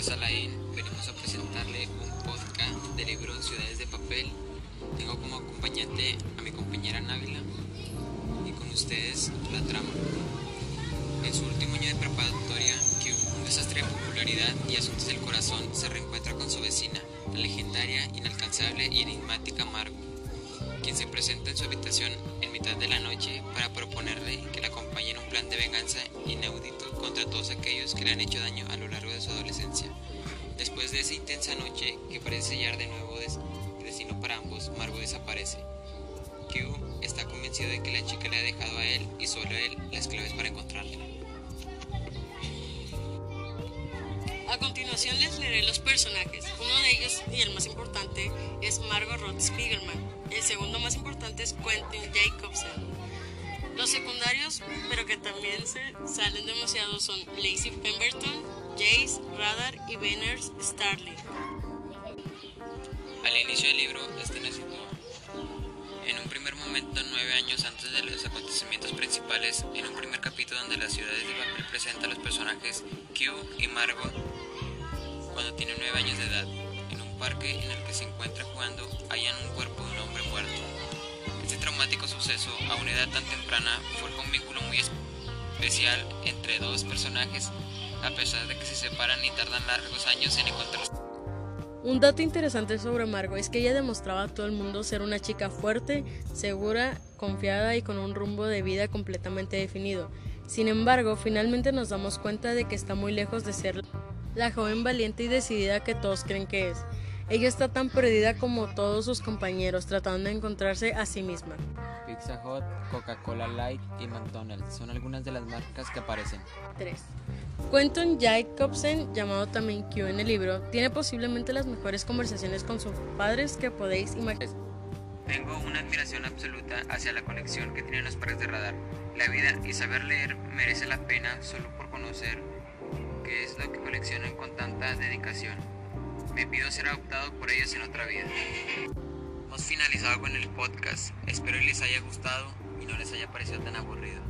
nombre es Alain. Venimos a presentarle un podcast del libro Ciudades de Papel. Tengo como acompañante a mi compañera Návila y con ustedes la trama. En su último año de preparatoria, que un desastre de popularidad y asuntos del corazón, se reencuentra con su vecina, la legendaria, inalcanzable y enigmática Margot, quien se presenta en su habitación en mitad de la noche para proponerle que la acompañe en un plan de venganza inaudito contra todos aquellos que le han hecho daño a lo largo de su adolescencia. Después de esa intensa noche que parece sellar de nuevo destino para ambos, Margo desaparece. Q está convencido de que la chica le ha dejado a él y solo a él las claves para encontrarla. A continuación les leeré los personajes. Uno de ellos, y el más importante, es Margot Roth Spiegelman. El segundo más importante es Quentin Jacobsen. Los secundarios, pero que también se salen demasiado, son Lacey Pemberton, Jace, Radar y Benners Starling. Al inicio del libro, este nos. En un primer momento, nueve años antes de los acontecimientos principales, en un primer capítulo donde las ciudades de papel presenta a los personajes Q y Margot cuando tienen nueve años de edad. En un parque en el que se encuentra jugando, hallan un cuerpo de un hombre a una edad tan temprana, forja un vínculo muy especial entre dos personajes a pesar de que se separan y tardan largos años en encontrarse. Un dato interesante sobre Margo es que ella demostraba a todo el mundo ser una chica fuerte, segura, confiada y con un rumbo de vida completamente definido. Sin embargo, finalmente nos damos cuenta de que está muy lejos de ser la joven valiente y decidida que todos creen que es. Ella está tan perdida como todos sus compañeros, tratando de encontrarse a sí misma. Pizza Hut, Coca-Cola Light y McDonald's son algunas de las marcas que aparecen. 3. Quentin Jacobsen, llamado también Q en el libro, tiene posiblemente las mejores conversaciones con sus padres que podéis imaginar. Tengo una admiración absoluta hacia la colección que tienen los padres de radar. La vida y saber leer merece la pena solo por conocer qué es lo que coleccionan con tanta dedicación. Me pido ser adoptado por ellos en otra vida. Hemos finalizado con el podcast. Espero les haya gustado y no les haya parecido tan aburrido.